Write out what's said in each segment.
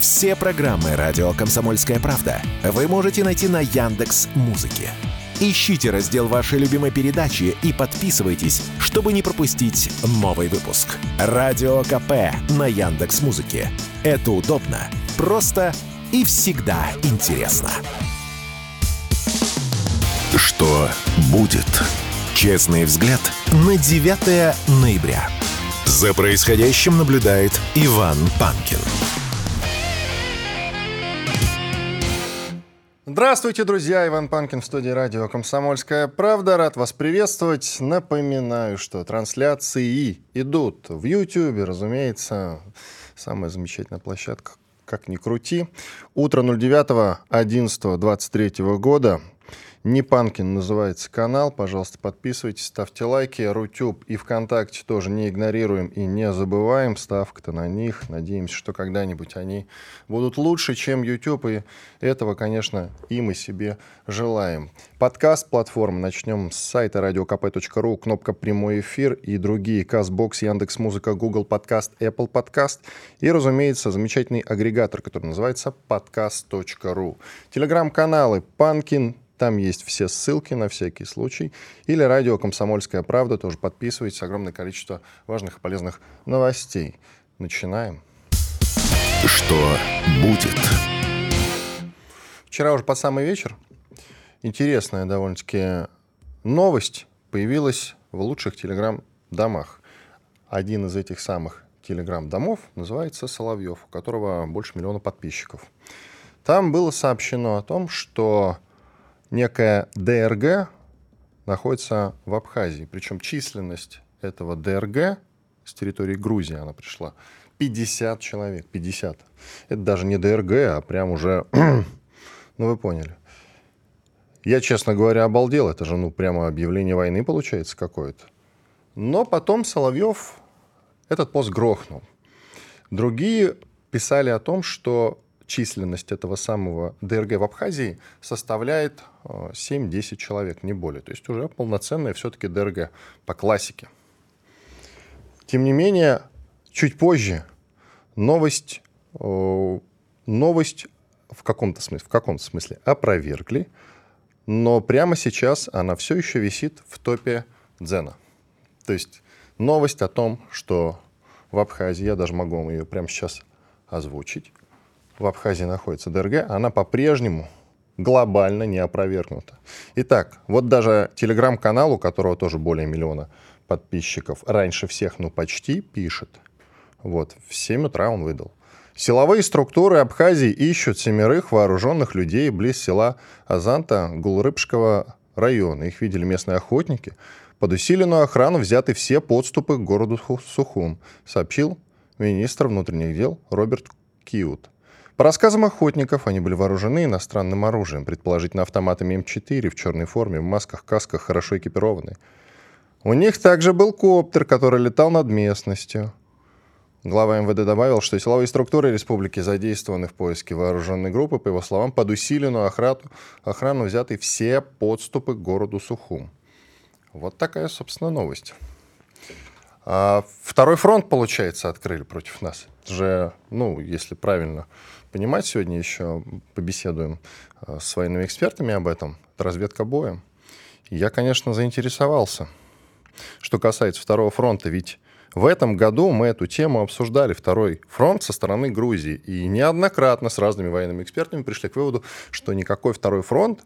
Все программы «Радио Комсомольская правда» вы можете найти на Яндекс Музыке. Ищите раздел вашей любимой передачи и подписывайтесь, чтобы не пропустить новый выпуск. Радио КП на Яндекс Музыке. Это удобно, просто и всегда интересно. Что будет? Честный взгляд на 9 ноября. За происходящим наблюдает Иван Панкин. Здравствуйте, друзья! Иван Панкин в студии радио «Комсомольская правда». Рад вас приветствовать. Напоминаю, что трансляции идут в YouTube, разумеется. Самая замечательная площадка, как ни крути. Утро 09.11.23 года. Не Панкин называется канал. Пожалуйста, подписывайтесь, ставьте лайки. Рутюб и ВКонтакте тоже не игнорируем и не забываем. Ставка-то на них. Надеемся, что когда-нибудь они будут лучше, чем YouTube. И этого, конечно, и мы себе желаем. Подкаст платформы. Начнем с сайта radiokp.ru. Кнопка «Прямой эфир» и другие. Казбокс, Яндекс Музыка, Google Подкаст, Apple Подкаст. И, разумеется, замечательный агрегатор, который называется podcast.ru. Телеграм-каналы Панкин, там есть все ссылки на всякий случай. Или радио «Комсомольская правда». Тоже подписывайтесь. Огромное количество важных и полезных новостей. Начинаем. Что будет? Вчера уже под самый вечер интересная довольно-таки новость появилась в лучших телеграм-домах. Один из этих самых телеграм-домов называется «Соловьев», у которого больше миллиона подписчиков. Там было сообщено о том, что некая ДРГ находится в Абхазии. Причем численность этого ДРГ с территории Грузии она пришла. 50 человек, 50. Это даже не ДРГ, а прям уже, ну вы поняли. Я, честно говоря, обалдел. Это же, ну, прямо объявление войны получается какое-то. Но потом Соловьев этот пост грохнул. Другие писали о том, что численность этого самого ДРГ в Абхазии составляет 7-10 э, человек, не более. То есть уже полноценная все-таки ДРГ по классике. Тем не менее, чуть позже новость, э, новость в каком-то смысле, в каком-то смысле опровергли, но прямо сейчас она все еще висит в топе Дзена. То есть новость о том, что в Абхазии, я даже могу вам ее прямо сейчас озвучить, в Абхазии находится ДРГ, она по-прежнему глобально не опровергнута. Итак, вот даже телеграм-канал, у которого тоже более миллиона подписчиков, раньше всех, ну почти, пишет. Вот, в 7 утра он выдал. Силовые структуры Абхазии ищут семерых вооруженных людей близ села Азанта Гулрыбского района. Их видели местные охотники. Под усиленную охрану взяты все подступы к городу Сухум, сообщил министр внутренних дел Роберт Киут. По рассказам охотников, они были вооружены иностранным оружием, предположительно автоматами М4 в черной форме, в масках, касках, хорошо экипированы. У них также был коптер, который летал над местностью. Глава МВД добавил, что силовые структуры республики задействованы в поиске вооруженной группы, по его словам, под усиленную охрану, охрану взяты все подступы к городу Сухум. Вот такая, собственно, новость. А второй фронт, получается, открыли против нас. Это же, ну, если правильно понимать. Сегодня еще побеседуем э, с военными экспертами об этом. Это разведка боя. я, конечно, заинтересовался. Что касается второго фронта, ведь в этом году мы эту тему обсуждали, второй фронт со стороны Грузии. И неоднократно с разными военными экспертами пришли к выводу, что никакой второй фронт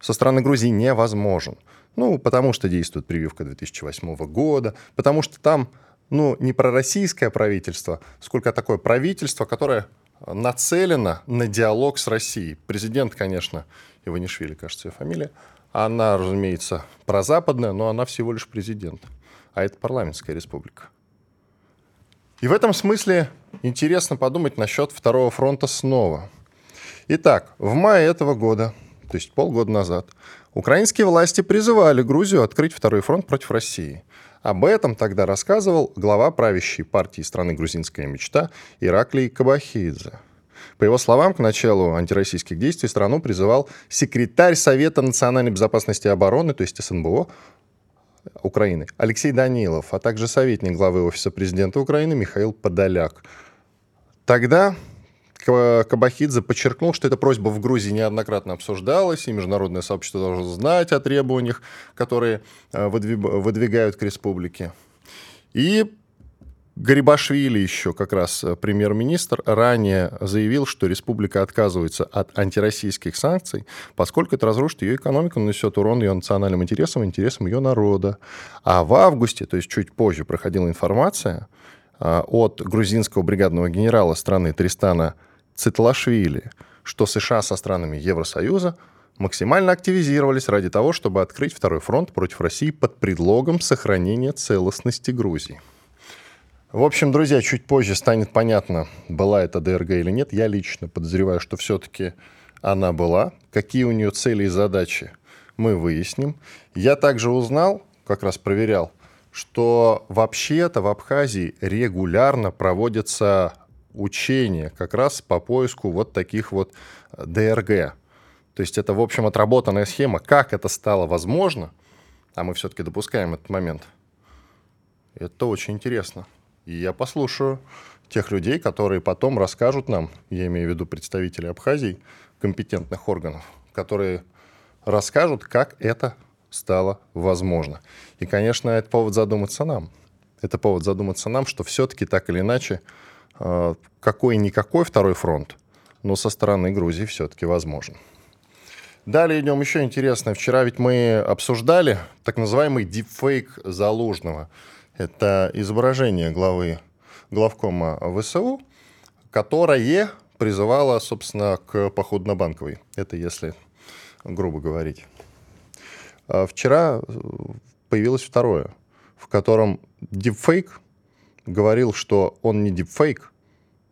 со стороны Грузии невозможен. Ну, потому что действует прививка 2008 года, потому что там, ну, не пророссийское правительство, сколько такое правительство, которое нацелена на диалог с Россией. Президент, конечно, Иванишвили, кажется, ее фамилия. Она, разумеется, прозападная, но она всего лишь президент. А это парламентская республика. И в этом смысле интересно подумать насчет Второго фронта снова. Итак, в мае этого года, то есть полгода назад, украинские власти призывали Грузию открыть Второй фронт против России – об этом тогда рассказывал глава правящей партии страны «Грузинская мечта» Ираклий Кабахидзе. По его словам, к началу антироссийских действий страну призывал секретарь Совета национальной безопасности и обороны, то есть СНБО, Украины, Алексей Данилов, а также советник главы Офиса президента Украины Михаил Подоляк. Тогда Кабахидзе подчеркнул, что эта просьба в Грузии неоднократно обсуждалась, и международное сообщество должно знать о требованиях, которые э, выдвигают к республике. И Гарибашвили еще как раз э, премьер-министр ранее заявил, что республика отказывается от антироссийских санкций, поскольку это разрушит ее экономику, нанесет урон ее национальным интересам, интересам ее народа. А в августе, то есть чуть позже, проходила информация э, от грузинского бригадного генерала страны Тристана Цитлашвили, что США со странами Евросоюза максимально активизировались ради того, чтобы открыть второй фронт против России под предлогом сохранения целостности Грузии. В общем, друзья, чуть позже станет понятно, была это ДРГ или нет. Я лично подозреваю, что все-таки она была. Какие у нее цели и задачи, мы выясним. Я также узнал, как раз проверял, что вообще-то в Абхазии регулярно проводятся учения как раз по поиску вот таких вот ДРГ. То есть это, в общем, отработанная схема. Как это стало возможно, а мы все-таки допускаем этот момент, это очень интересно. И я послушаю тех людей, которые потом расскажут нам, я имею в виду представителей Абхазии, компетентных органов, которые расскажут, как это стало возможно. И, конечно, это повод задуматься нам. Это повод задуматься нам, что все-таки так или иначе, э, какой-никакой второй фронт, но со стороны Грузии все-таки возможен. Далее идем еще интересно. Вчера ведь мы обсуждали так называемый дипфейк Залужного – это изображение главы главкома ВСУ, которое призывало, собственно, к походу на Банковой. Это если грубо говорить. А вчера появилось второе, в котором дипфейк говорил, что он не дипфейк,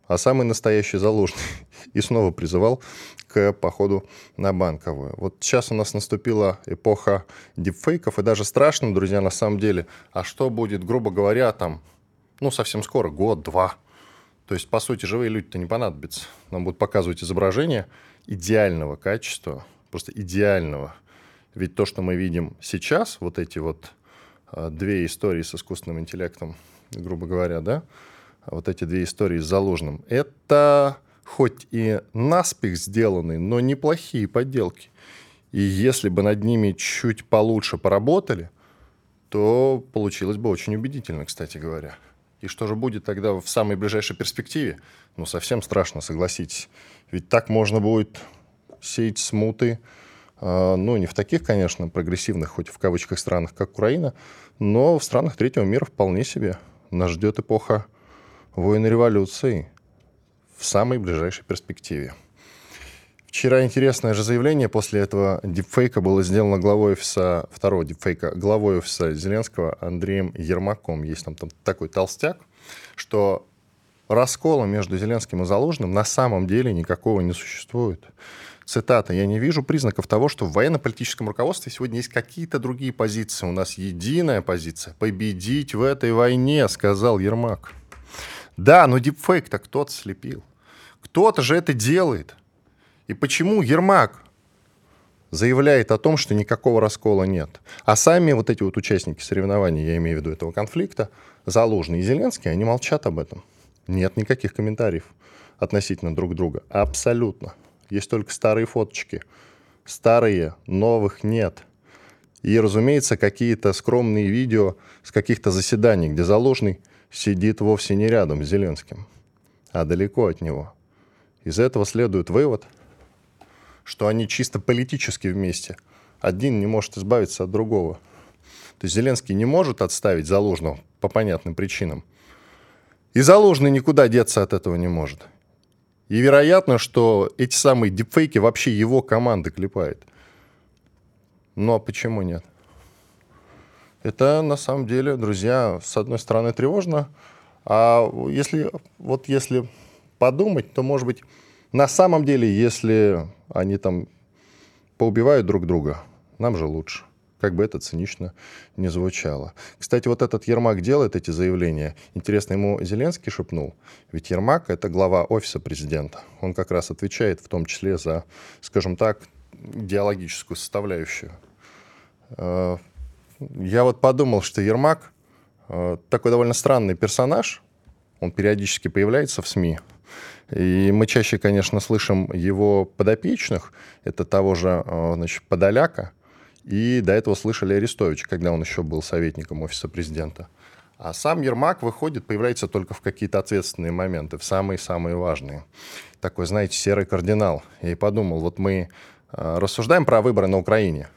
а самый настоящий заложный. И снова призывал к походу на банковую. Вот сейчас у нас наступила эпоха дипфейков, и даже страшно, друзья, на самом деле, а что будет, грубо говоря, там, ну, совсем скоро, год-два. То есть, по сути, живые люди-то не понадобятся. Нам будут показывать изображение идеального качества, просто идеального. Ведь то, что мы видим сейчас, вот эти вот а, две истории с искусственным интеллектом, грубо говоря, да, вот эти две истории с заложенным, это хоть и наспех сделанные, но неплохие подделки. И если бы над ними чуть получше поработали, то получилось бы очень убедительно, кстати говоря. И что же будет тогда в самой ближайшей перспективе? Ну, совсем страшно, согласитесь. Ведь так можно будет сеять смуты, э, ну, не в таких, конечно, прогрессивных, хоть в кавычках странах, как Украина, но в странах третьего мира вполне себе. Нас ждет эпоха войны революции в самой ближайшей перспективе. Вчера интересное же заявление после этого дипфейка было сделано главой офиса, второго дипфейка, главой офиса Зеленского Андреем Ермаком. Есть там, там такой толстяк, что раскола между Зеленским и Залужным на самом деле никакого не существует. Цитата. «Я не вижу признаков того, что в военно-политическом руководстве сегодня есть какие-то другие позиции. У нас единая позиция. Победить в этой войне», — сказал Ермак. Да, но дипфейк-то кто-то слепил. Кто-то же это делает. И почему Ермак заявляет о том, что никакого раскола нет. А сами вот эти вот участники соревнований, я имею в виду этого конфликта, Залужный и Зеленский, они молчат об этом. Нет никаких комментариев относительно друг друга. Абсолютно. Есть только старые фоточки. Старые, новых нет. И, разумеется, какие-то скромные видео с каких-то заседаний, где Залужный сидит вовсе не рядом с Зеленским, а далеко от него. Из этого следует вывод, что они чисто политически вместе. Один не может избавиться от другого. То есть Зеленский не может отставить Залужного по понятным причинам. И Залужный никуда деться от этого не может. И вероятно, что эти самые дипфейки вообще его команды клепает. Ну а почему нет? Это на самом деле, друзья, с одной стороны тревожно, а если, вот если подумать, то, может быть, на самом деле, если они там поубивают друг друга, нам же лучше. Как бы это цинично не звучало. Кстати, вот этот Ермак делает эти заявления. Интересно, ему Зеленский шепнул. Ведь Ермак — это глава офиса президента. Он как раз отвечает в том числе за, скажем так, идеологическую составляющую э, я вот подумал, что Ермак э, такой довольно странный персонаж. Он периодически появляется в СМИ. И мы чаще, конечно, слышим его подопечных, это того же, э, значит, Подоляка, и до этого слышали Арестовича, когда он еще был советником офиса президента. А сам Ермак выходит, появляется только в какие-то ответственные моменты, в самые-самые важные. Такой, знаете, серый кардинал. Я и подумал, вот мы э, рассуждаем про выборы на Украине,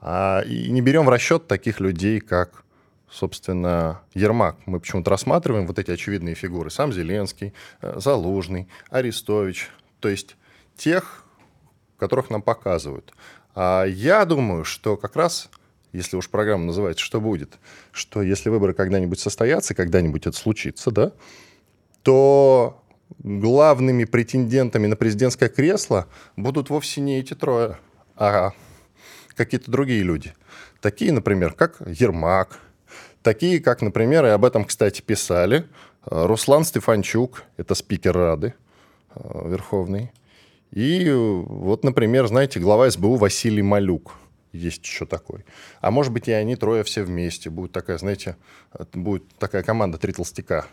а, и не берем в расчет таких людей, как собственно, Ермак. Мы почему-то рассматриваем вот эти очевидные фигуры. Сам Зеленский, э, Залужный, Арестович. То есть тех, которых нам показывают. А я думаю, что как раз, если уж программа называется «Что будет?», что если выборы когда-нибудь состоятся, когда-нибудь это случится, да, то главными претендентами на президентское кресло будут вовсе не эти трое, а какие-то другие люди. Такие, например, как Ермак, Такие, как, например, и об этом, кстати, писали, э, Руслан Стефанчук, это спикер Рады э, Верховный, и вот, например, знаете, глава СБУ Василий Малюк, есть еще такой. А может быть, и они трое все вместе. Будет такая, знаете, будет такая команда «Три толстяка»,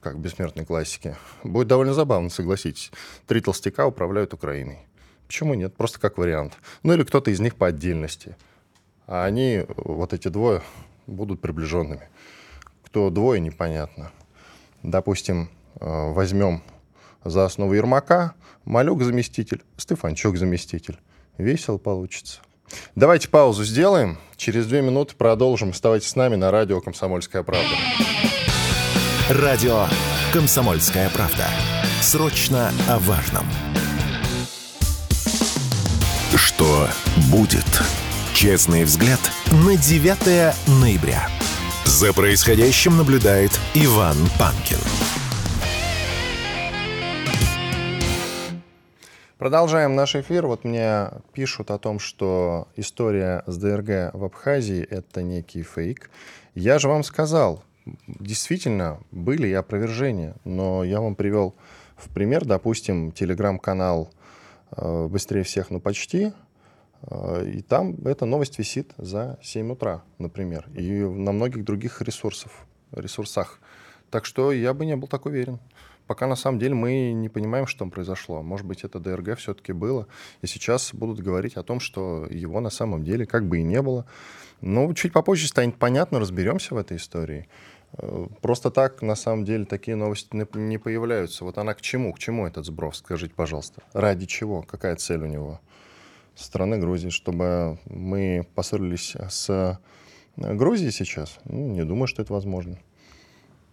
как в бессмертной классике. Будет довольно забавно, согласитесь. Три толстяка управляют Украиной. Почему нет? Просто как вариант. Ну или кто-то из них по отдельности. А они, вот эти двое, будут приближенными. Кто двое, непонятно. Допустим, э, возьмем за основу Ермака, Малюк заместитель, Стефанчук заместитель. Весело получится. Давайте паузу сделаем. Через две минуты продолжим. Оставайтесь с нами на радио «Комсомольская правда». Радио «Комсомольская правда». Срочно о важном. Что будет? Честный взгляд на 9 ноября. За происходящим наблюдает Иван Панкин. Продолжаем наш эфир. Вот мне пишут о том, что история с ДРГ в Абхазии — это некий фейк. Я же вам сказал, действительно, были и опровержения, но я вам привел в пример, допустим, телеграм-канал э, «Быстрее всех, но почти», Э, и там эта новость висит за 7 утра, например, и на многих других ресурсов, ресурсах. Так что я бы не был так уверен. Пока на самом деле мы не понимаем, что там произошло. Может быть, это ДРГ все-таки было. И сейчас будут говорить о том, что его на самом деле как бы и не было. Но чуть попозже станет понятно, разберемся в этой истории. Э, просто так, на самом деле, такие новости не появляются. Вот она к чему? К чему этот сброс? Скажите, пожалуйста. Ради чего? Какая цель у него? страны Грузии, чтобы мы поссорились с Грузией сейчас? Ну, не думаю, что это возможно.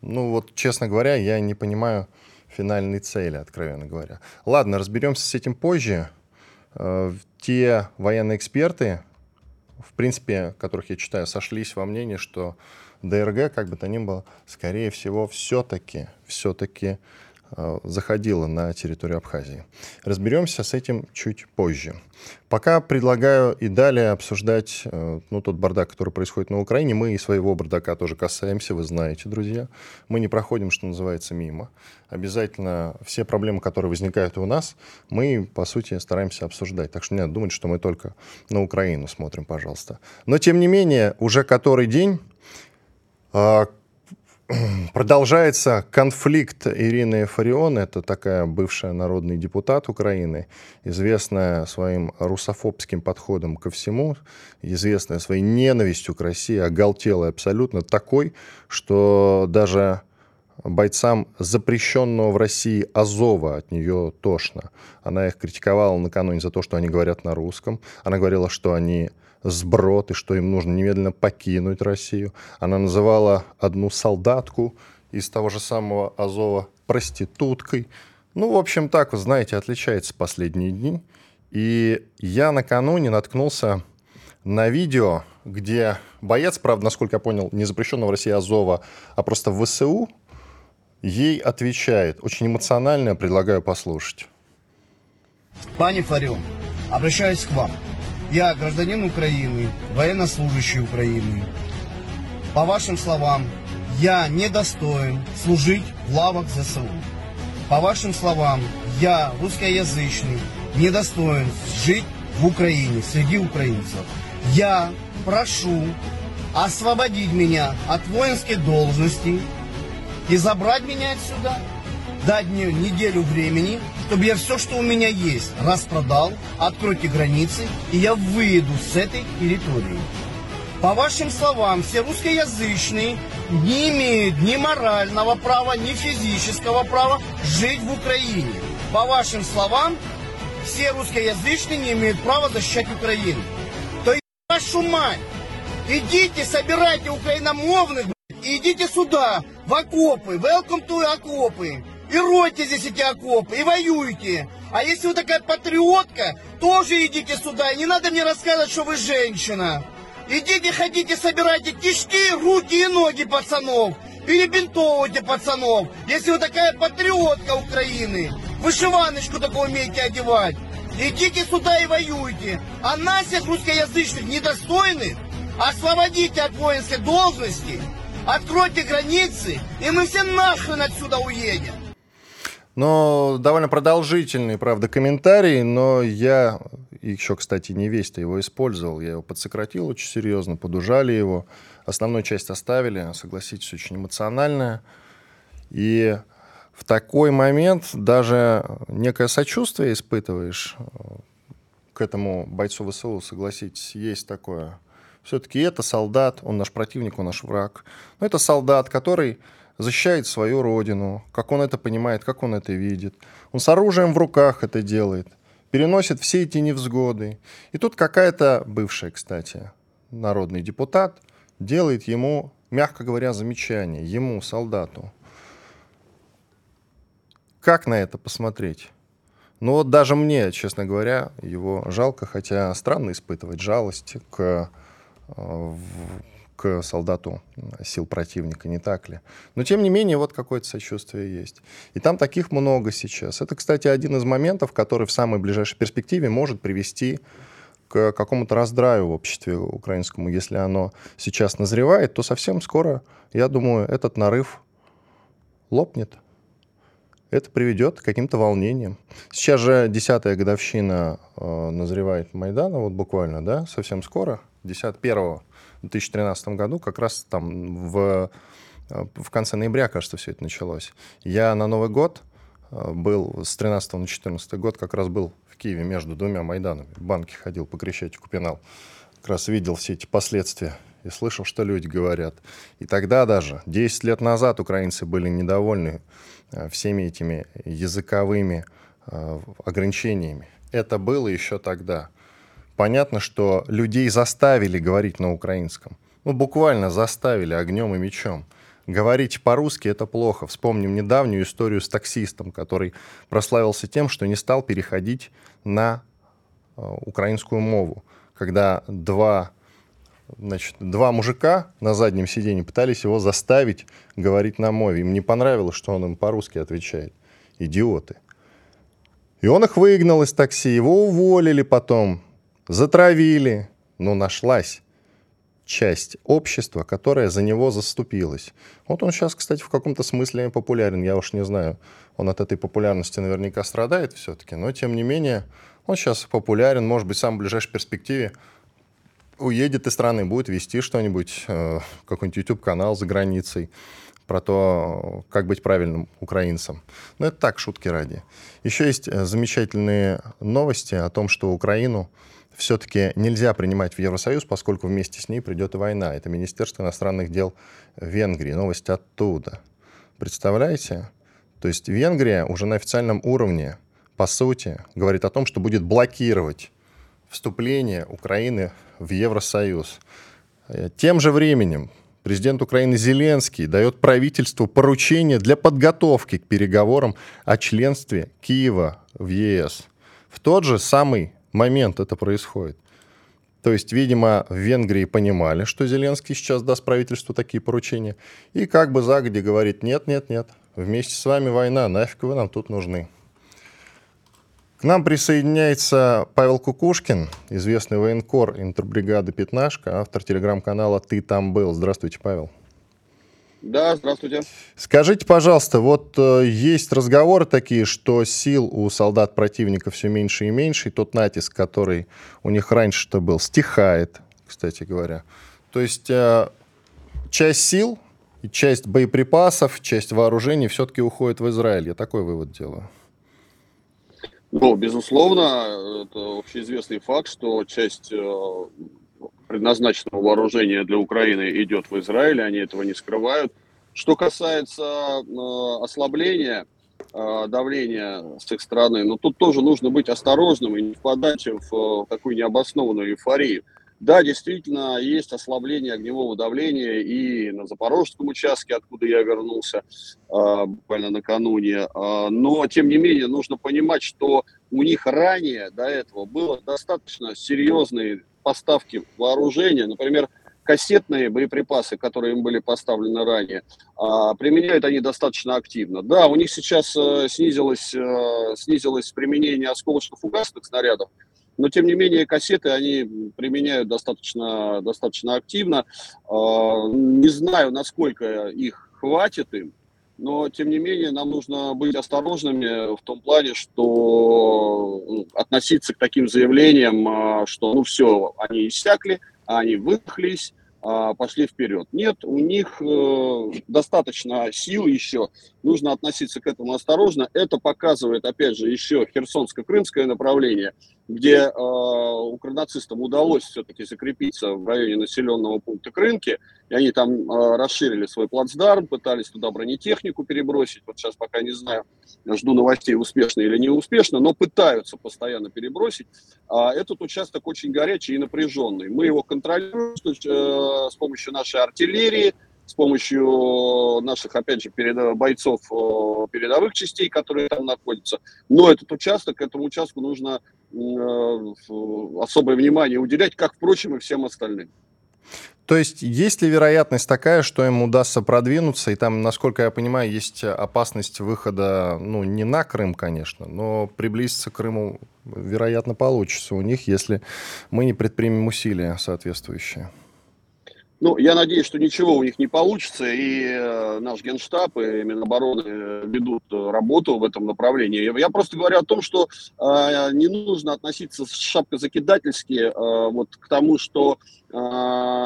Ну вот, честно говоря, я не понимаю финальной цели, откровенно говоря. Ладно, разберемся с этим позже. Э, те военные эксперты, в принципе, которых я читаю, сошлись во мнении, что ДРГ, как бы то ни было, скорее всего, все-таки, все-таки заходила на территорию Абхазии. Разберемся с этим чуть позже. Пока предлагаю и далее обсуждать э, ну, тот бардак, который происходит на Украине. Мы и своего бардака тоже касаемся, вы знаете, друзья. Мы не проходим, что называется, мимо. Обязательно все проблемы, которые возникают у нас, мы, по сути, стараемся обсуждать. Так что не надо думать, что мы только на Украину смотрим, пожалуйста. Но, тем не менее, уже который день э, Продолжается конфликт Ирины Фарион, это такая бывшая народный депутат Украины, известная своим русофобским подходом ко всему, известная своей ненавистью к России, оголтелая абсолютно, такой, что даже бойцам запрещенного в России Азова от нее тошно. Она их критиковала накануне за то, что они говорят на русском. Она говорила, что они сброд и что им нужно немедленно покинуть Россию. Она называла одну солдатку из того же самого Азова проституткой. Ну, в общем, так, вы знаете, отличается последние дни. И я накануне наткнулся на видео, где боец, правда, насколько я понял, не запрещенного в России Азова, а просто в ВСУ, ей отвечает. Очень эмоционально, предлагаю послушать. Пани Фарен, обращаюсь к вам. Я гражданин Украины, военнослужащий Украины. По вашим словам, я недостоин служить в лавах ЗСУ. По вашим словам, я русскоязычный, недостоин жить в Украине, среди украинцев. Я прошу освободить меня от воинской должности и забрать меня отсюда дать мне неделю времени, чтобы я все, что у меня есть, распродал, откройте границы, и я выйду с этой территории. По вашим словам, все русскоязычные не имеют ни морального права, ни физического права жить в Украине. По вашим словам, все русскоязычные не имеют права защищать Украину. То есть, вашу мать, идите, собирайте украиномовных, и идите сюда, в окопы, welcome to окопы. И ройте здесь эти окопы, и воюйте. А если вы такая патриотка, тоже идите сюда. И не надо мне рассказывать, что вы женщина. Идите, ходите, собирайте кишки, руки и ноги пацанов. Перебинтовывайте пацанов. Если вы такая патриотка Украины, вышиваночку такую умеете одевать. Идите сюда и воюйте. А нас, всех русскоязычных, недостойных, освободите от воинской должности, откройте границы, и мы все нахрен отсюда уедем. Но довольно продолжительный, правда, комментарий, но я еще, кстати, не весь-то его использовал. Я его подсократил очень серьезно, подужали его. Основную часть оставили, согласитесь, очень эмоциональная. И в такой момент даже некое сочувствие испытываешь э, к этому бойцу ВСУ, согласитесь, есть такое. Все-таки это солдат, он наш противник, он наш враг. Но это солдат, который защищает свою родину, как он это понимает, как он это видит. Он с оружием в руках это делает, переносит все эти невзгоды. И тут какая-то бывшая, кстати, народный депутат делает ему, мягко говоря, замечание, ему, солдату. Как на это посмотреть? Ну вот даже мне, честно говоря, его жалко, хотя странно испытывать жалость к э, к солдату сил противника, не так ли? Но, тем не менее, вот какое-то сочувствие есть. И там таких много сейчас. Это, кстати, один из моментов, который в самой ближайшей перспективе может привести к какому-то раздраю в обществе украинскому. Если оно сейчас назревает, то совсем скоро, я думаю, этот нарыв лопнет. Это приведет к каким-то волнениям. Сейчас же десятая годовщина э, назревает Майдана, вот буквально, да, совсем скоро, 10 1 в 2013 году, как раз там в, в конце ноября, кажется, все это началось. Я на Новый год э, был с 13 на 14 год, как раз был в Киеве между двумя Майданами. В банке ходил по Крещатику пенал. Как раз видел все эти последствия и слышал, что люди говорят. И тогда даже, 10 лет назад, украинцы были недовольны э, всеми этими языковыми э, ограничениями. Это было еще тогда понятно, что людей заставили говорить на украинском. Ну, буквально заставили огнем и мечом. Говорить по-русски это плохо. Вспомним недавнюю историю с таксистом, который прославился тем, что не стал переходить на э, украинскую мову. Когда два, значит, два мужика на заднем сиденье пытались его заставить говорить на мове. Им не понравилось, что он им по-русски отвечает. Идиоты. И он их выгнал из такси, его уволили потом затравили, но нашлась часть общества, которая за него заступилась. Вот он сейчас, кстати, в каком-то смысле популярен, я уж не знаю, он от этой популярности наверняка страдает все-таки, но тем не менее он сейчас популярен, может быть, в самой ближайшей перспективе уедет из страны, будет вести что-нибудь, э, какой-нибудь YouTube-канал за границей про то, как быть правильным украинцем. Но это так, шутки ради. Еще есть э, замечательные новости о том, что Украину все-таки нельзя принимать в Евросоюз, поскольку вместе с ней придет и война. Это Министерство иностранных дел Венгрии. Новость оттуда. Представляете? То есть Венгрия уже на официальном уровне, по сути, говорит о том, что будет блокировать вступление Украины в Евросоюз. Тем же временем президент Украины Зеленский дает правительству поручение для подготовки к переговорам о членстве Киева в ЕС. В тот же самый момент это происходит. То есть, видимо, в Венгрии понимали, что Зеленский сейчас даст правительству такие поручения, и как бы загоди говорит, нет, нет, нет, вместе с вами война, нафиг вы нам тут нужны. К нам присоединяется Павел Кукушкин, известный военкор интербригады «Пятнашка», автор телеграм-канала «Ты там был». Здравствуйте, Павел. Да, здравствуйте. Скажите, пожалуйста, вот э, есть разговоры такие, что сил у солдат противника все меньше и меньше, и тот натиск, который у них раньше-то был, стихает, кстати говоря. То есть э, часть сил и часть боеприпасов, часть вооружений все-таки уходит в Израиль. Я такой вывод делаю. Ну, безусловно, это общеизвестный факт, что часть э, предназначенного вооружения для Украины идет в Израиль, они этого не скрывают. Что касается э, ослабления э, давления с их стороны, ну тут тоже нужно быть осторожным и не впадать в такую необоснованную эйфорию. Да, действительно, есть ослабление огневого давления и на Запорожском участке, откуда я вернулся э, буквально накануне. Э, но, тем не менее, нужно понимать, что у них ранее до этого было достаточно серьезные поставки вооружения. Например, кассетные боеприпасы, которые им были поставлены ранее, э, применяют они достаточно активно. Да, у них сейчас э, снизилось, э, снизилось применение осколочно-фугасных снарядов, но тем не менее кассеты они применяют достаточно, достаточно активно. А, не знаю, насколько их хватит им, но тем не менее нам нужно быть осторожными в том плане, что ну, относиться к таким заявлениям, а, что ну все, они иссякли, они выдохлись, а, пошли вперед. Нет, у них э, достаточно сил еще, нужно относиться к этому осторожно. Это показывает, опять же, еще Херсонско-Крымское направление, где э, укронацистам удалось все-таки закрепиться в районе населенного пункта Крынки, и они там э, расширили свой плацдарм, пытались туда бронетехнику перебросить. Вот сейчас пока не знаю, жду новостей, успешно или не успешно, но пытаются постоянно перебросить. А этот участок очень горячий и напряженный. Мы его контролируем э, с помощью нашей артиллерии, с помощью наших, опять же, перед, бойцов э, передовых частей, которые там находятся. Но этот участок, этому участку нужно особое внимание уделять, как, впрочем, и всем остальным. То есть есть ли вероятность такая, что им удастся продвинуться, и там, насколько я понимаю, есть опасность выхода, ну, не на Крым, конечно, но приблизиться к Крыму, вероятно, получится у них, если мы не предпримем усилия соответствующие? Ну, я надеюсь, что ничего у них не получится, и э, наш генштаб и Минобороны ведут работу в этом направлении. Я просто говорю о том, что э, не нужно относиться шапкозакидательски э, вот к тому, что э,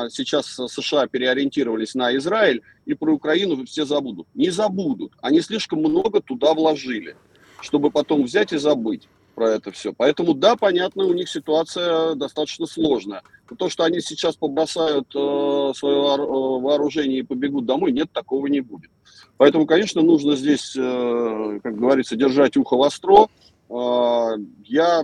сейчас США переориентировались на Израиль, и про Украину все забудут. Не забудут. Они слишком много туда вложили, чтобы потом взять и забыть про это все. Поэтому, да, понятно, у них ситуация достаточно сложная. Но то, что они сейчас побросают э, свое э, вооружение и побегут домой, нет, такого не будет. Поэтому, конечно, нужно здесь, э, как говорится, держать ухо востро. Э, я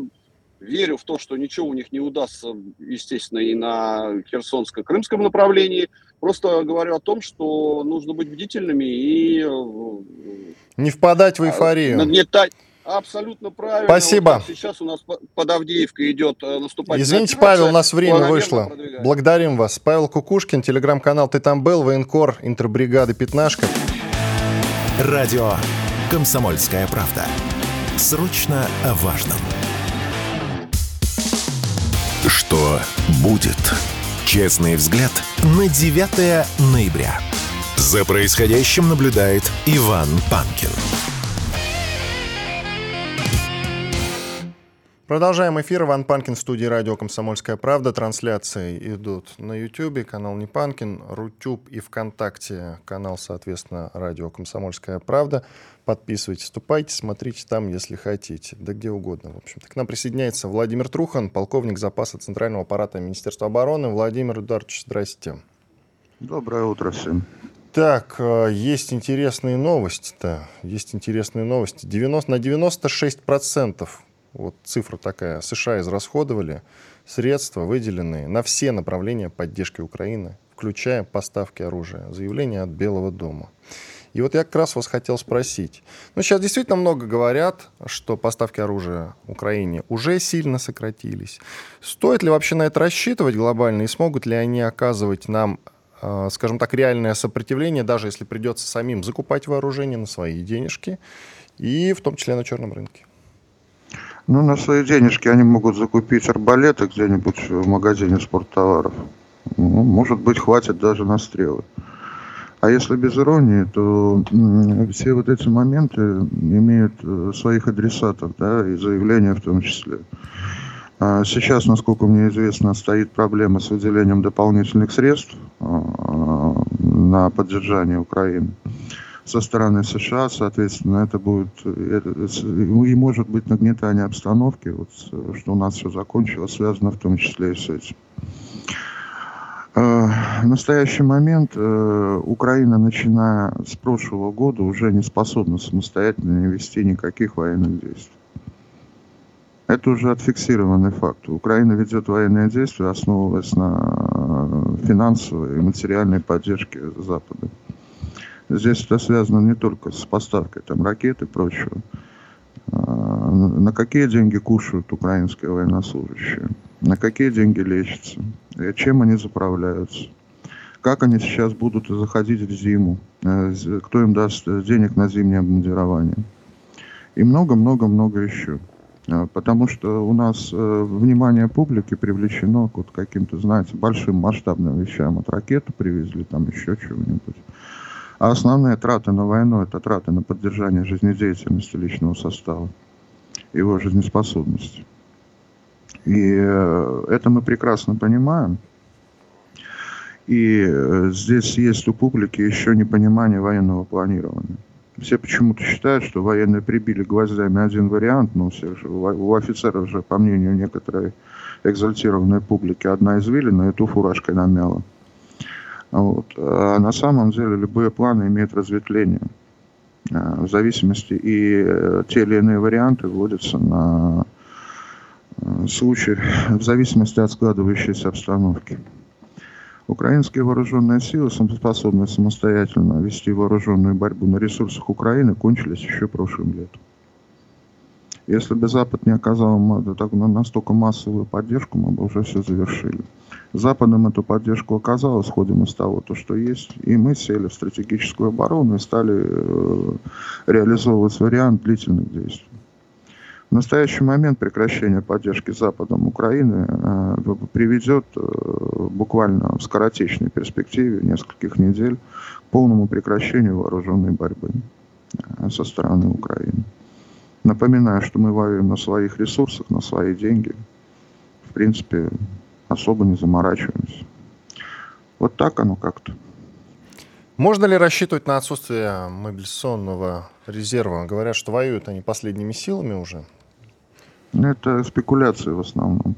верю в то, что ничего у них не удастся, естественно, и на Херсонско-Крымском направлении. Просто говорю о том, что нужно быть бдительными и... Э, не впадать в эйфорию. Нагнетать, Абсолютно правильно. Спасибо. Вот сейчас у нас под Авдеевкой идет э, наступательная Извините, Павел, у нас время вышло. Благодарим вас. Павел Кукушкин, телеграм-канал «Ты там был», военкор, интербригады «Пятнашка». Радио «Комсомольская правда». Срочно о важном. Что будет? Честный взгляд на 9 ноября. За происходящим наблюдает Иван Панкин. Продолжаем эфир. Иван Панкин в студии радио «Комсомольская правда». Трансляции идут на YouTube, канал Не Панкин, Рутюб и ВКонтакте, канал, соответственно, радио «Комсомольская правда». Подписывайтесь, вступайте, смотрите там, если хотите. Да где угодно, в общем-то. К нам присоединяется Владимир Трухан, полковник запаса Центрального аппарата Министерства обороны. Владимир Эдуардович, здрасте. Доброе утро всем. Так, э, есть интересные новости-то. Есть интересные новости. 90, на 96 процентов вот цифра такая, США израсходовали средства, выделенные на все направления поддержки Украины, включая поставки оружия. Заявление от Белого дома. И вот я как раз вас хотел спросить. Ну, сейчас действительно много говорят, что поставки оружия Украине уже сильно сократились. Стоит ли вообще на это рассчитывать глобально, и смогут ли они оказывать нам, э, скажем так, реальное сопротивление, даже если придется самим закупать вооружение на свои денежки, и в том числе на черном рынке? Ну, на свои денежки они могут закупить арбалеты где-нибудь в магазине спорттоваров. Ну, может быть, хватит даже на стрелы. А если без иронии, то все вот эти моменты имеют э, своих адресатов, да, и заявления в том числе. А сейчас, насколько мне известно, стоит проблема с выделением дополнительных средств. А, на поддержание Украины со стороны США, соответственно, это будет это, и может быть нагнетание обстановки, вот, что у нас все закончилось, связано в том числе и с этим. Э, в настоящий момент э, Украина, начиная с прошлого года, уже не способна самостоятельно вести никаких военных действий. Это уже отфиксированный факт. Украина ведет военные действия, основываясь на финансовой и материальной поддержке Запада. Здесь это связано не только с поставкой там, ракет и прочего. А, на какие деньги кушают украинские военнослужащие? На какие деньги лечатся? И чем они заправляются? Как они сейчас будут заходить в зиму? Э, кто им даст денег на зимнее обмундирование? И много-много-много еще. А, потому что у нас э, внимание публики привлечено к вот каким-то, знаете, большим масштабным вещам. От ракеты привезли, там еще чего-нибудь. А основные траты на войну – это траты на поддержание жизнедеятельности личного состава, его жизнеспособности. И э, это мы прекрасно понимаем. И э, здесь есть у публики еще непонимание военного планирования. Все почему-то считают, что военные прибили гвоздями один вариант, но у, всех же, у офицеров же, по мнению некоторой экзальтированной публики, одна извилина и ту фуражкой намяла. Вот. А на самом деле любые планы имеют разветвление. А, в зависимости и э, те или иные варианты вводятся на э, случай в зависимости от складывающейся обстановки. Украинские вооруженные силы, способные самостоятельно вести вооруженную борьбу на ресурсах Украины, кончились еще прошлым летом. Если бы Запад не оказал настолько массовую поддержку, мы бы уже все завершили. Западом эту поддержку оказал, исходим из того, то, что есть. И мы сели в стратегическую оборону и стали э, реализовывать вариант длительных действий. В настоящий момент прекращение поддержки Западом Украины э, приведет э, буквально в скоротечной перспективе нескольких недель к полному прекращению вооруженной борьбы э, со стороны Украины. Напоминаю, что мы воюем на своих ресурсах, на свои деньги. В принципе, особо не заморачиваемся. Вот так оно как-то. Можно ли рассчитывать на отсутствие мобилизационного резерва? Говорят, что воюют они последними силами уже. Это спекуляции в основном.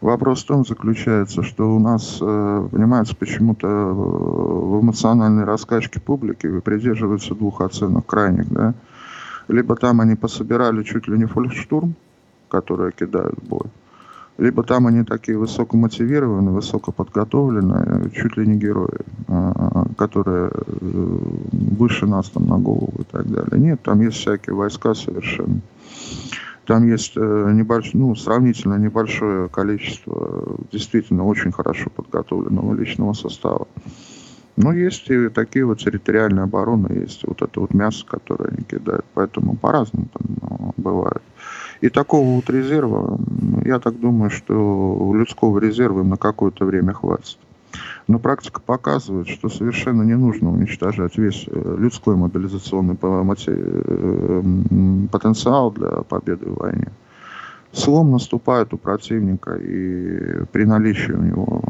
Вопрос в том заключается, что у нас, э, понимаете, почему-то э, в эмоциональной раскачке публики придерживаются двух оценок крайних, да. Либо там они пособирали чуть ли не фолькштурм, которые кидают в бой, либо там они такие высокомотивированные, высокоподготовленные, чуть ли не герои, а, которые э, выше нас там на голову и так далее. Нет, там есть всякие войска совершенно. Там есть э, небольш... ну, сравнительно небольшое количество действительно очень хорошо подготовленного личного состава. Но есть и такие вот территориальные обороны, есть вот это вот мясо, которое они кидают. Поэтому по-разному ну, бывает. И такого вот резерва, я так думаю, что людского резерва им на какое-то время хватит. Но практика показывает, что совершенно не нужно уничтожать весь э, людской мобилизационный э, потенциал для победы в войне. Слом наступает у противника и при наличии у него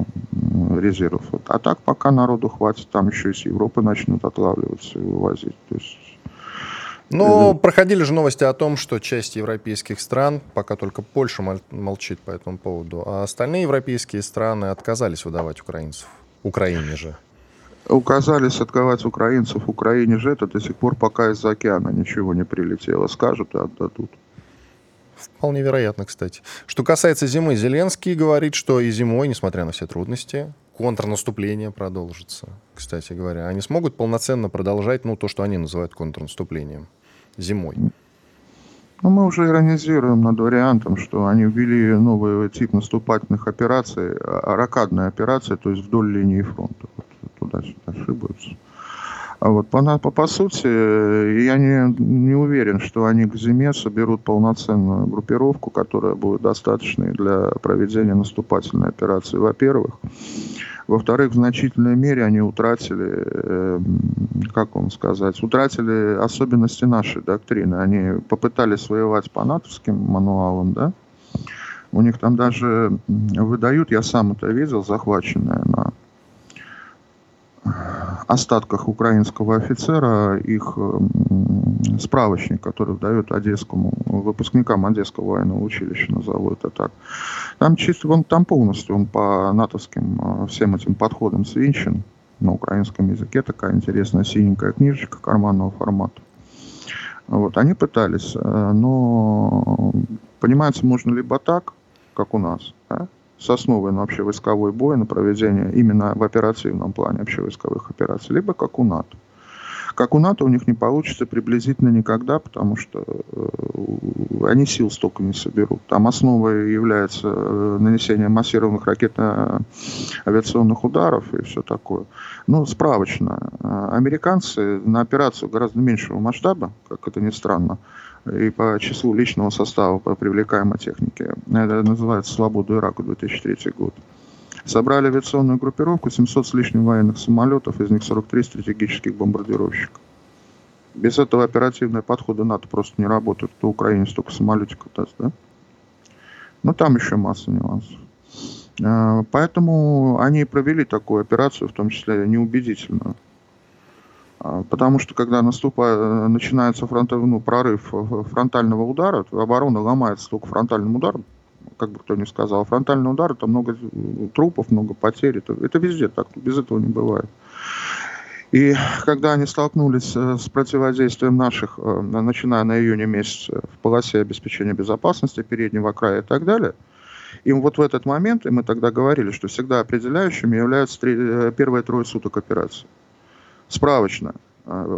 резервов. А так пока народу хватит, там еще из Европы начнут отлавливаться и вывозить. То есть но проходили же новости о том, что часть европейских стран, пока только Польша молчит по этому поводу, а остальные европейские страны отказались выдавать украинцев. Украине же. Указались отковать украинцев. Украине же это до сих пор пока из-за океана ничего не прилетело. Скажут и отдадут. Вполне вероятно, кстати. Что касается зимы, Зеленский говорит, что и зимой, несмотря на все трудности, контрнаступление продолжится, кстати говоря. Они смогут полноценно продолжать ну, то, что они называют контрнаступлением зимой. Ну, мы уже иронизируем над вариантом, что они ввели новый тип наступательных операций, а, ракадные операции, то есть вдоль линии фронта. Вот, туда-сюда ошибаются. А вот по, по, по сути, я не, не уверен, что они к зиме соберут полноценную группировку, которая будет достаточной для проведения наступательной операции, во-первых. Во-вторых, в значительной мере они утратили, э, как вам сказать, утратили особенности нашей доктрины. Они попытались воевать по натовским мануалам, да? У них там даже выдают, я сам это видел, захваченное на остатках украинского офицера их справочник, который дает одесскому выпускникам Одесского военного училища, назову это так. Там чисто, он там полностью, он по натовским э, всем этим подходам свинчен на украинском языке, такая интересная синенькая книжечка карманного формата. Вот, они пытались, э, но понимается, можно либо так, как у нас, да, с основой на общевойсковой бой, на проведение именно в оперативном плане общевойсковых операций, либо как у НАТО. Как у НАТО у них не получится приблизительно никогда, потому что э, они сил столько не соберут. Там основой является э, нанесение массированных ракетно-авиационных ударов и все такое. Ну, справочно. Э, американцы на операцию гораздо меньшего масштаба, как это ни странно, и по числу личного состава, по привлекаемой технике. Это называется «Свободу Ираку» 2003 год. Собрали авиационную группировку, 700 с лишним военных самолетов, из них 43 стратегических бомбардировщиков. Без этого оперативные подходы НАТО просто не работают. То Украине столько самолетиков даст, да? Но там еще масса нюансов. А, поэтому они провели такую операцию, в том числе неубедительную. А, потому что когда наступает, начинается фронтовой, ну, прорыв фронтального удара, оборона ломается только фронтальным ударом, как бы кто ни сказал. Фронтальный удар, это много трупов, много потерь. Это, это везде так, без этого не бывает. И когда они столкнулись э, с противодействием наших, э, начиная на июне месяце, в полосе обеспечения безопасности переднего края и так далее, им вот в этот момент, и мы тогда говорили, что всегда определяющими являются три, э, первые трое суток операции. Справочно.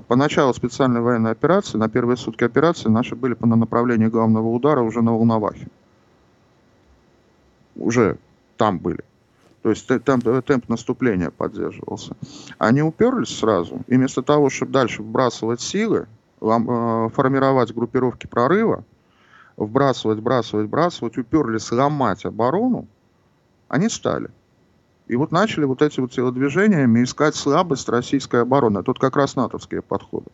Поначалу специальной военной операции, на первые сутки операции наши были по направлению главного удара уже на Волновахе уже там были. То есть темп, темп наступления поддерживался. Они уперлись сразу, и вместо того, чтобы дальше вбрасывать силы, э, формировать группировки прорыва, вбрасывать, вбрасывать, вбрасывать, уперлись ломать оборону, они стали. И вот начали вот эти вот телодвижениями искать слабость российской обороны. Тут как раз натовские подходы.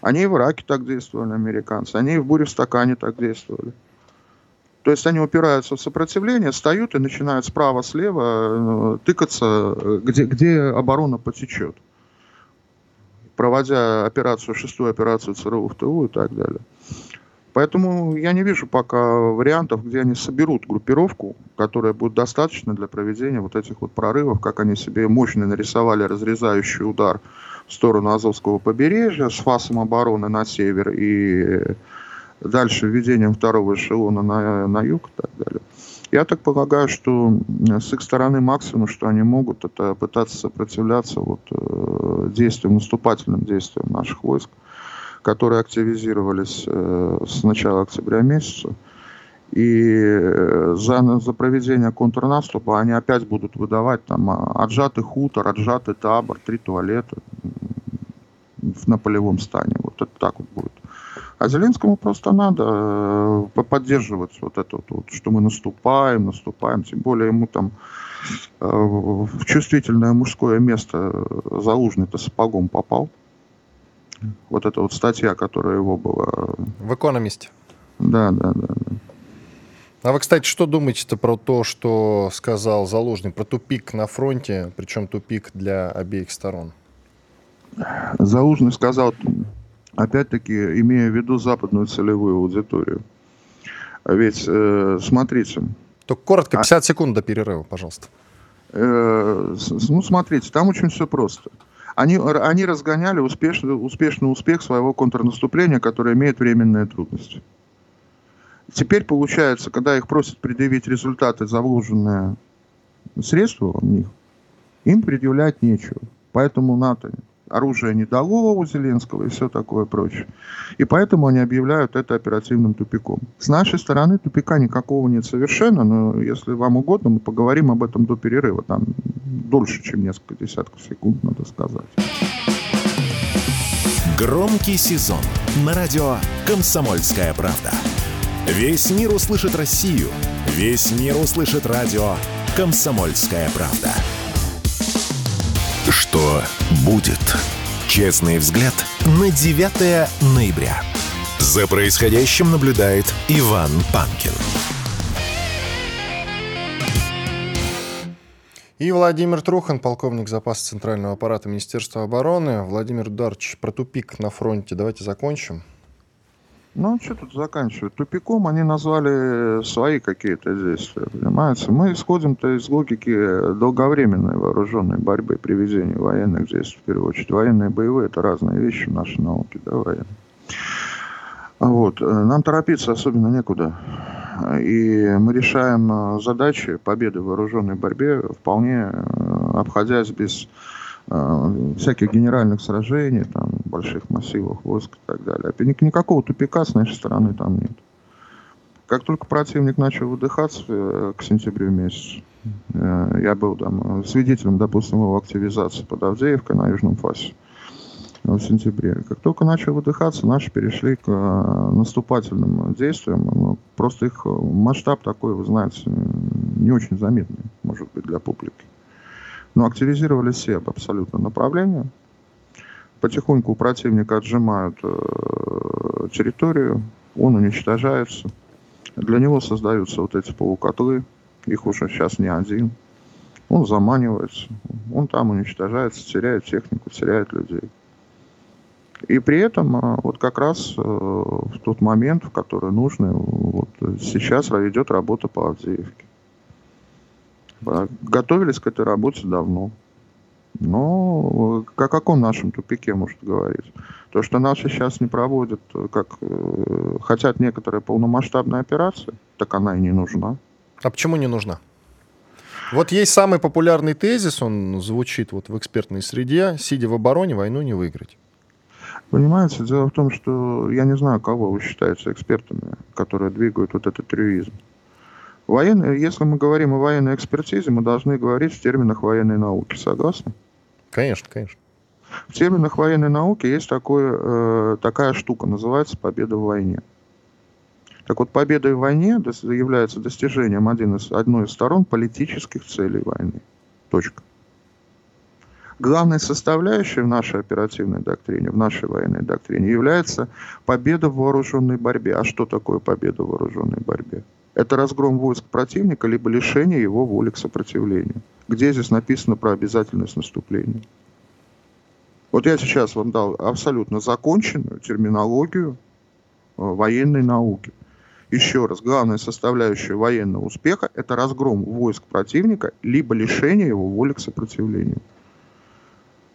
Они и в Ираке так действовали, американцы. Они и в буре в стакане так действовали. То есть они упираются в сопротивление, встают и начинают справа-слева э, тыкаться, где, где оборона потечет. Проводя операцию, шестую операцию ЦРУ в ТУ и так далее. Поэтому я не вижу пока вариантов, где они соберут группировку, которая будет достаточно для проведения вот этих вот прорывов, как они себе мощно нарисовали разрезающий удар в сторону Азовского побережья с фасом обороны на север и дальше введением второго эшелона на, на юг и так далее. Я так полагаю, что с их стороны максимум, что они могут, это пытаться сопротивляться вот, э, действиям, наступательным действиям наших войск, которые активизировались э, с начала октября месяца. И э, за, за проведение контрнаступа они опять будут выдавать там отжатый хутор, отжатый табор, три туалета на полевом стане. Вот это так вот будет. А Зеленскому просто надо э, поддерживать вот это вот, что мы наступаем, наступаем. Тем более ему там в чувствительное мужское место Залужный-то сапогом попал. Вот эта вот статья, которая его была... В «Экономисте». Да, да, да. да. А вы, кстати, что думаете-то про то, что сказал Залужный, про тупик на фронте, причем тупик для обеих сторон? Залужный сказал опять-таки, имея в виду западную целевую аудиторию. Ведь, э, смотрите... Только коротко, 50 а, секунд до перерыва, пожалуйста. Э, ну, смотрите, там очень все просто. Они, они разгоняли успешный, успешный успех своего контрнаступления, которое имеет временные трудности. Теперь получается, когда их просят предъявить результаты за вложенные средства в них, им предъявлять нечего. Поэтому НАТО оружие не дало у Зеленского и все такое прочее. И поэтому они объявляют это оперативным тупиком. С нашей стороны тупика никакого нет совершенно, но если вам угодно, мы поговорим об этом до перерыва. Там дольше, чем несколько десятков секунд, надо сказать. Громкий сезон на радио «Комсомольская правда». Весь мир услышит Россию. Весь мир услышит радио «Комсомольская правда». Что будет? Честный взгляд на 9 ноября. За происходящим наблюдает Иван Панкин. И Владимир Трухан, полковник запаса Центрального аппарата Министерства обороны. Владимир Эдуардович, про тупик на фронте давайте закончим. Ну, что тут заканчивать? Тупиком они назвали свои какие-то действия, понимаете? Мы исходим-то из логики долговременной вооруженной борьбы при ведении военных действий, в первую очередь. Военные и боевые – это разные вещи в нашей науке, да, военные. Вот. Нам торопиться особенно некуда. И мы решаем задачи победы в вооруженной борьбе вполне обходясь без Э, всяких генеральных сражений, там, больших массивов войск и так далее. Никакого тупика с нашей стороны там нет. Как только противник начал выдыхаться э, к сентябрю месяцу, э, я был там свидетелем, допустим, его активизации под Авдеевкой на Южном фасе в сентябре. Как только начал выдыхаться, наши перешли к наступательным действиям. Ну, просто их масштаб такой, вы знаете, не очень заметный, может быть, для публики. Но активизировали все абсолютно направления. Потихоньку противника отжимают э, территорию, он уничтожается. Для него создаются вот эти полукотлы, их уже сейчас не один. Он заманивается, он там уничтожается, теряет технику, теряет людей. И при этом э, вот как раз э, в тот момент, в который нужно, вот сейчас идет работа по Авдеевке. Готовились к этой работе давно. Но о каком нашем тупике может говорить? То, что наши сейчас не проводят, как э, хотят некоторые полномасштабные операции, так она и не нужна. А почему не нужна? Вот есть самый популярный тезис, он звучит вот в экспертной среде, сидя в обороне, войну не выиграть. Понимаете, дело в том, что я не знаю, кого вы считаете экспертами, которые двигают вот этот трюизм. Военные, если мы говорим о военной экспертизе, мы должны говорить в терминах военной науки. Согласны? Конечно, конечно. В терминах военной науки есть такое, э, такая штука, называется победа в войне. Так вот, победа в войне является достижением один из, одной из сторон политических целей войны. Точка. Главной составляющей в нашей оперативной доктрине, в нашей военной доктрине является победа в вооруженной борьбе. А что такое победа в вооруженной борьбе? Это разгром войск противника, либо лишение его воли к сопротивлению. Где здесь написано про обязательность наступления? Вот я сейчас вам дал абсолютно законченную терминологию э, военной науки. Еще раз, главная составляющая военного успеха – это разгром войск противника, либо лишение его воли к сопротивлению.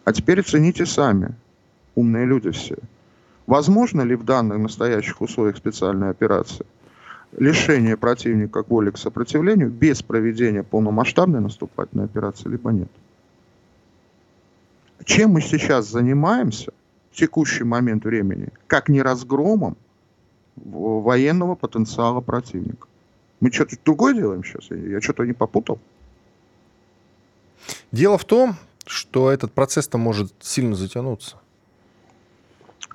А теперь оцените сами, умные люди все. Возможно ли в данных настоящих условиях специальной операции – лишение противника воли к сопротивлению без проведения полномасштабной наступательной операции, либо нет. Чем мы сейчас занимаемся в текущий момент времени, как не разгромом военного потенциала противника? Мы что-то другое делаем сейчас? Я что-то не попутал? Дело в том, что этот процесс-то может сильно затянуться.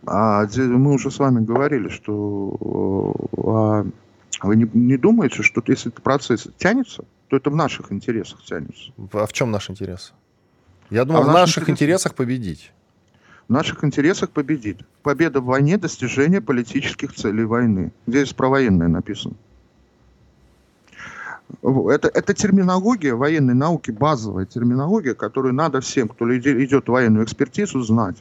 А мы уже с вами говорили, что а, вы не, не думаете, что если этот процесс тянется, то это в наших интересах тянется? А в чем наш интерес? Я думаю, а в, в наших интерес... интересах победить. В наших интересах победить. Победа в войне – достижение политических целей войны. Здесь про военное написано. Это, это терминология военной науки, базовая терминология, которую надо всем, кто идет в военную экспертизу, знать.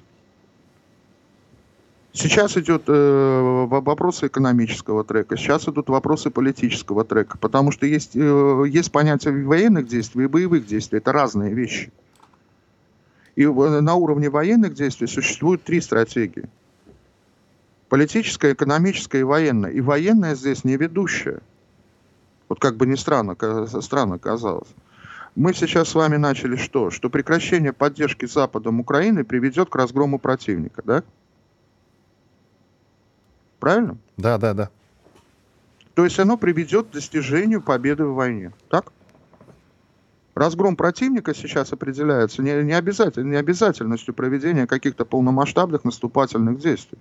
Сейчас идет э, вопросы экономического трека, сейчас идут вопросы политического трека, потому что есть, э, есть понятие военных действий и боевых действий, это разные вещи. И на уровне военных действий существуют три стратегии. Политическая, экономическая и военная. И военная здесь не ведущая. Вот как бы ни странно, странно казалось. Мы сейчас с вами начали что? Что прекращение поддержки Западом Украины приведет к разгрому противника, да? Правильно? Да, да, да. То есть оно приведет к достижению победы в войне. Так? Разгром противника сейчас определяется не, не, обязатель, не обязательностью проведения каких-то полномасштабных наступательных действий.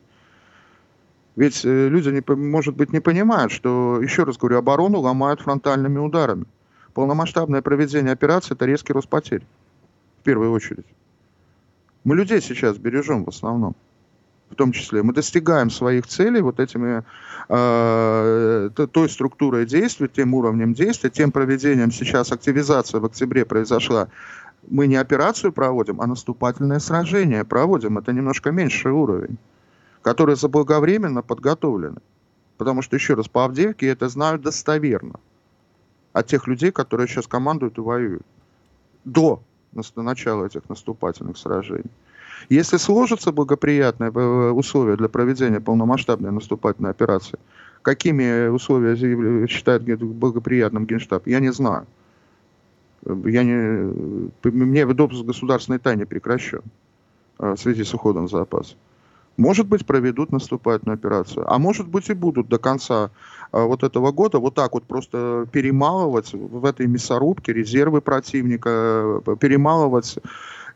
Ведь э, люди, не, может быть, не понимают, что, еще раз говорю, оборону ломают фронтальными ударами. Полномасштабное проведение операции – это резкий рост потерь, в первую очередь. Мы людей сейчас бережем в основном в том числе. Мы достигаем своих целей вот этими э, той структурой действий, тем уровнем действия, тем проведением сейчас активизация в октябре произошла. Мы не операцию проводим, а наступательное сражение проводим. Это немножко меньший уровень, который заблаговременно подготовлены. Потому что, еще раз, по Авдеевке это знают достоверно. От тех людей, которые сейчас командуют и воюют. До начала этих наступательных сражений. Если сложатся благоприятные э, условия для проведения полномасштабной наступательной операции, какими условия считает благоприятным Генштаб, я не знаю. Я не, мне допуск государственной тайне прекращен э, в связи с уходом в запас. Может быть, проведут наступательную операцию, а может быть и будут до конца э, вот этого года вот так вот просто перемалывать в этой мясорубке резервы противника, перемалывать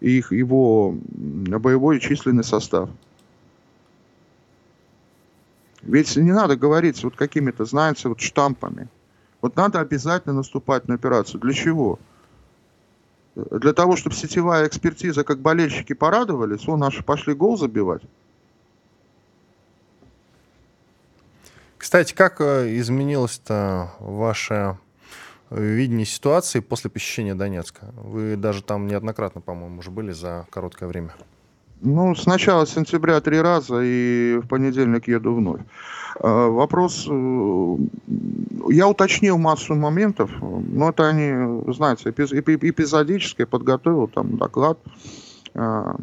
их, его боевой численный состав. Ведь не надо говорить вот какими-то, знаете, вот штампами. Вот надо обязательно наступать на операцию. Для чего? Для того, чтобы сетевая экспертиза, как болельщики порадовались, о, наши пошли гол забивать. Кстати, как э, изменилось-то ваше видение ситуации после посещения Донецка? Вы даже там неоднократно, по-моему, уже были за короткое время. Ну, с начала сентября три раза, и в понедельник еду вновь. А, вопрос... Э, я уточнил массу моментов, но это они, знаете, эпизодически подготовил там доклад, а,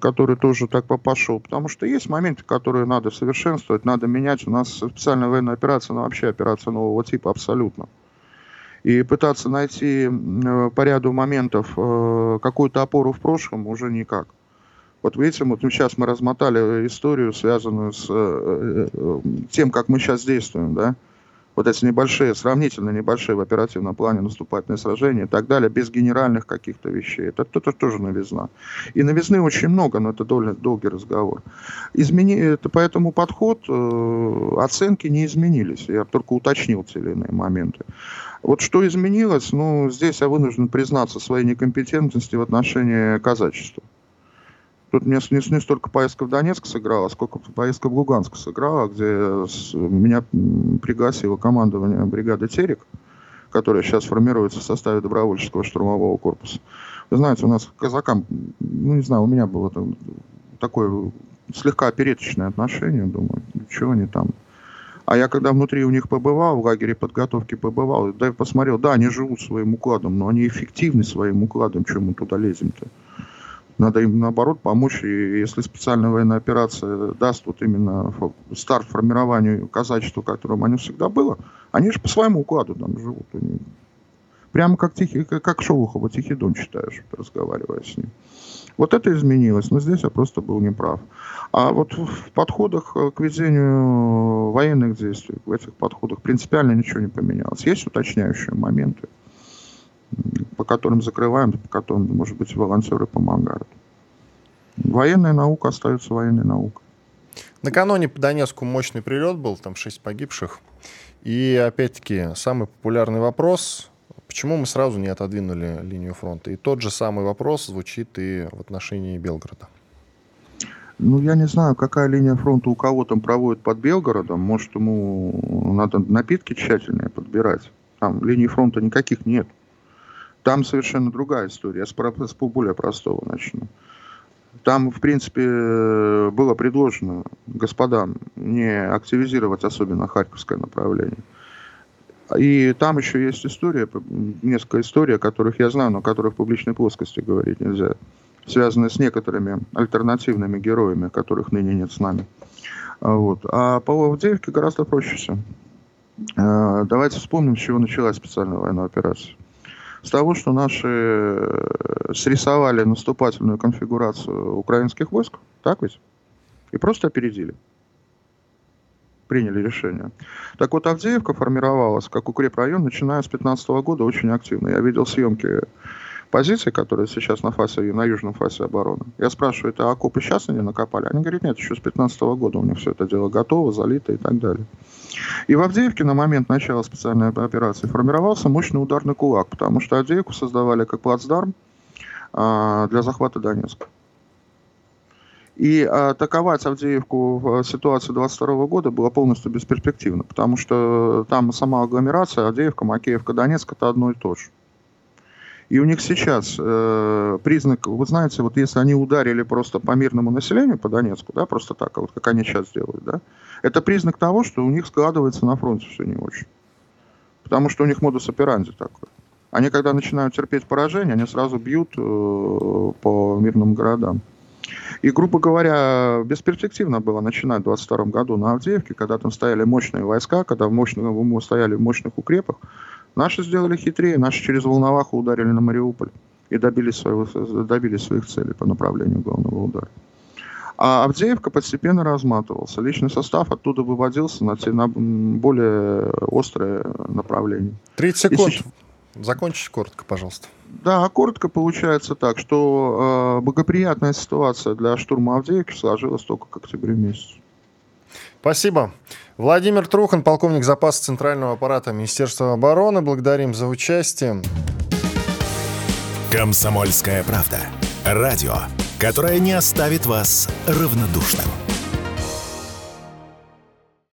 который тоже так пошел. Потому что есть моменты, которые надо совершенствовать, надо менять. У нас специальная военная операция, она вообще операция нового типа абсолютно и пытаться найти э, по ряду моментов э, какую-то опору в прошлом уже никак. Вот видите, вот сейчас мы размотали историю, связанную с э, тем, как мы сейчас действуем, да, вот эти небольшие, сравнительно небольшие в оперативном плане наступательные сражения и так далее, без генеральных каких-то вещей. Это, это тоже новизна. И новизны очень много, но это довольно долгий разговор. Измени... Это, поэтому подход, э, оценки не изменились. Я только уточнил те или иные моменты. Вот что изменилось, ну, здесь я вынужден признаться своей некомпетентности в отношении казачества. Тут не, не, не столько поездка в Донецк сыграла, сколько поездка в Луганск сыграла, где с, меня пригласило командование бригады «Терек», которая сейчас формируется в составе добровольческого штурмового корпуса. Вы знаете, у нас к казакам, ну, не знаю, у меня было там, такое слегка опереточное отношение, думаю, чего они там а я когда внутри у них побывал, в лагере подготовки побывал, да, посмотрел, да, они живут своим укладом, но они эффективны своим укладом, чем мы туда лезем-то. Надо им, наоборот, помочь, и если специальная военная операция даст вот именно старт формированию казачества, которым они всегда было, они же по своему укладу там живут. Они... Прямо как, тихий, как Шолохова Тихий Дон читаешь, разговаривая с ним. Вот это изменилось, но здесь я просто был неправ. А вот в подходах э, к ведению военных действий, в этих подходах принципиально ничего не поменялось. Есть уточняющие моменты, по которым закрываем, по которым, может быть, волонтеры помогают. Военная наука остается военной наукой. Накануне по Донецку мощный прилет был, там 6 погибших. И опять-таки самый популярный вопрос Почему мы сразу не отодвинули линию фронта? И тот же самый вопрос звучит и в отношении Белгорода. Ну, я не знаю, какая линия фронта у кого там проводит под Белгородом. Может, ему надо напитки тщательнее подбирать. Там линии фронта никаких нет. Там совершенно другая история. Я с, с более простого начну. Там, в принципе, было предложено господам не активизировать особенно Харьковское направление. И там еще есть история, несколько историй, о которых я знаю, но о которых в публичной плоскости говорить нельзя, связанные с некоторыми альтернативными героями, которых ныне нет с нами. А вот. А по Авдеевке гораздо проще все. А, давайте вспомним, с чего началась специальная военная операция. С того, что наши э, срисовали наступательную конфигурацию украинских войск, так ведь? И просто опередили приняли решение. Так вот, Авдеевка формировалась как укрепрайон, начиная с 2015 года, очень активно. Я видел съемки позиций, которые сейчас на фасе, на южном фасе обороны. Я спрашиваю, это окопы сейчас они накопали? Они говорят, нет, еще с 2015 года у них все это дело готово, залито и так далее. И в Авдеевке на момент начала специальной операции формировался мощный ударный кулак, потому что Авдеевку создавали как плацдарм а, для захвата Донецка. И атаковать Авдеевку в ситуации 22 года было полностью бесперспективно, потому что там сама агломерация, Авдеевка, Макеевка, Донецк – это одно и то же. И у них сейчас э, признак, вы знаете, вот если они ударили просто по мирному населению, по Донецку, да, просто так, вот как они сейчас делают, да, это признак того, что у них складывается на фронте все не очень. Потому что у них модус операнди такой. Они, когда начинают терпеть поражение, они сразу бьют э, по мирным городам. И, грубо говоря, бесперспективно было начинать в 22 году на Авдеевке, когда там стояли мощные войска, когда в мощных, мы стояли в мощных укрепах. Наши сделали хитрее, наши через Волноваху ударили на Мариуполь и добились, своего, добились своих целей по направлению главного удара. А Авдеевка постепенно разматывался. Личный состав оттуда выводился на, те, на более острое направление. 30 секунд. И Закончите коротко, пожалуйста. Да, коротко получается так, что э, благоприятная ситуация для штурма Авдеевки сложилась только к октябрю месяцу. Спасибо. Владимир Трухан, полковник запаса Центрального аппарата Министерства обороны. Благодарим за участие. Комсомольская правда. Радио, которое не оставит вас равнодушным.